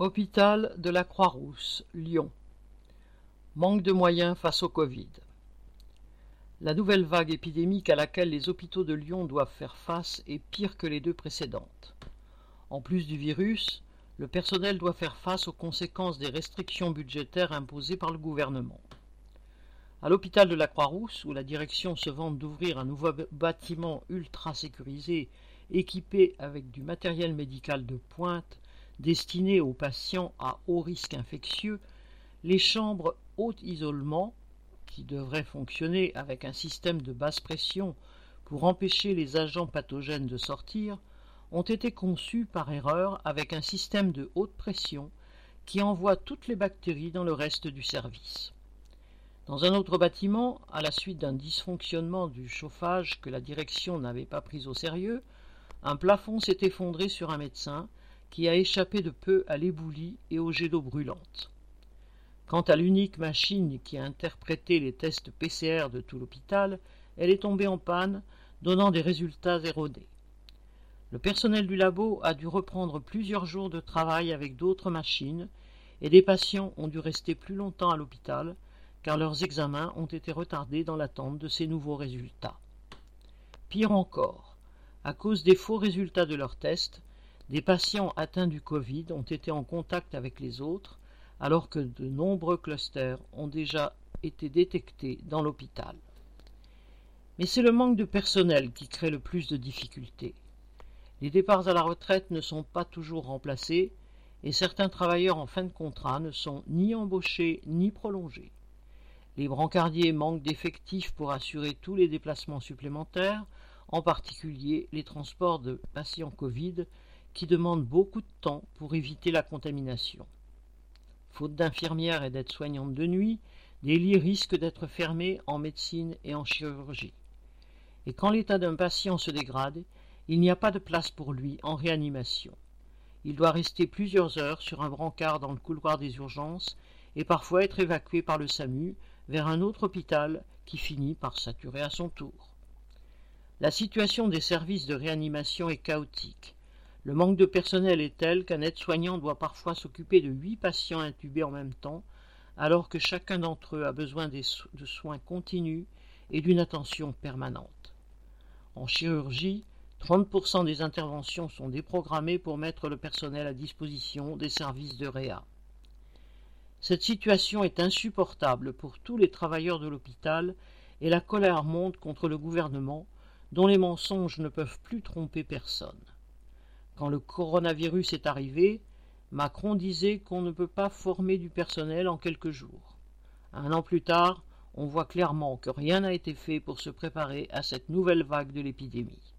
Hôpital de la Croix-Rousse, Lyon. Manque de moyens face au Covid. La nouvelle vague épidémique à laquelle les hôpitaux de Lyon doivent faire face est pire que les deux précédentes. En plus du virus, le personnel doit faire face aux conséquences des restrictions budgétaires imposées par le gouvernement. À l'hôpital de la Croix-Rousse, où la direction se vante d'ouvrir un nouveau bâtiment ultra sécurisé équipé avec du matériel médical de pointe, destinées aux patients à haut risque infectieux, les chambres haut isolement, qui devraient fonctionner avec un système de basse pression pour empêcher les agents pathogènes de sortir, ont été conçues par erreur avec un système de haute pression qui envoie toutes les bactéries dans le reste du service. Dans un autre bâtiment, à la suite d'un dysfonctionnement du chauffage que la direction n'avait pas pris au sérieux, un plafond s'est effondré sur un médecin qui a échappé de peu à l'éboulis et au jet d'eau brûlante. Quant à l'unique machine qui a interprété les tests PCR de tout l'hôpital, elle est tombée en panne, donnant des résultats erronés. Le personnel du labo a dû reprendre plusieurs jours de travail avec d'autres machines, et des patients ont dû rester plus longtemps à l'hôpital, car leurs examens ont été retardés dans l'attente de ces nouveaux résultats. Pire encore, à cause des faux résultats de leurs tests, des patients atteints du Covid ont été en contact avec les autres, alors que de nombreux clusters ont déjà été détectés dans l'hôpital. Mais c'est le manque de personnel qui crée le plus de difficultés. Les départs à la retraite ne sont pas toujours remplacés et certains travailleurs en fin de contrat ne sont ni embauchés ni prolongés. Les brancardiers manquent d'effectifs pour assurer tous les déplacements supplémentaires, en particulier les transports de patients Covid qui demande beaucoup de temps pour éviter la contamination. Faute d'infirmières et d'aides-soignantes de nuit, des lits risquent d'être fermés en médecine et en chirurgie. Et quand l'état d'un patient se dégrade, il n'y a pas de place pour lui en réanimation. Il doit rester plusieurs heures sur un brancard dans le couloir des urgences et parfois être évacué par le SAMU vers un autre hôpital qui finit par saturer à son tour. La situation des services de réanimation est chaotique. Le manque de personnel est tel qu'un aide-soignant doit parfois s'occuper de huit patients intubés en même temps, alors que chacun d'entre eux a besoin de soins continus et d'une attention permanente. En chirurgie, 30% des interventions sont déprogrammées pour mettre le personnel à disposition des services de réa. Cette situation est insupportable pour tous les travailleurs de l'hôpital et la colère monte contre le gouvernement dont les mensonges ne peuvent plus tromper personne. Quand le coronavirus est arrivé, Macron disait qu'on ne peut pas former du personnel en quelques jours. Un an plus tard, on voit clairement que rien n'a été fait pour se préparer à cette nouvelle vague de l'épidémie.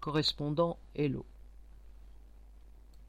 Correspondant Hello.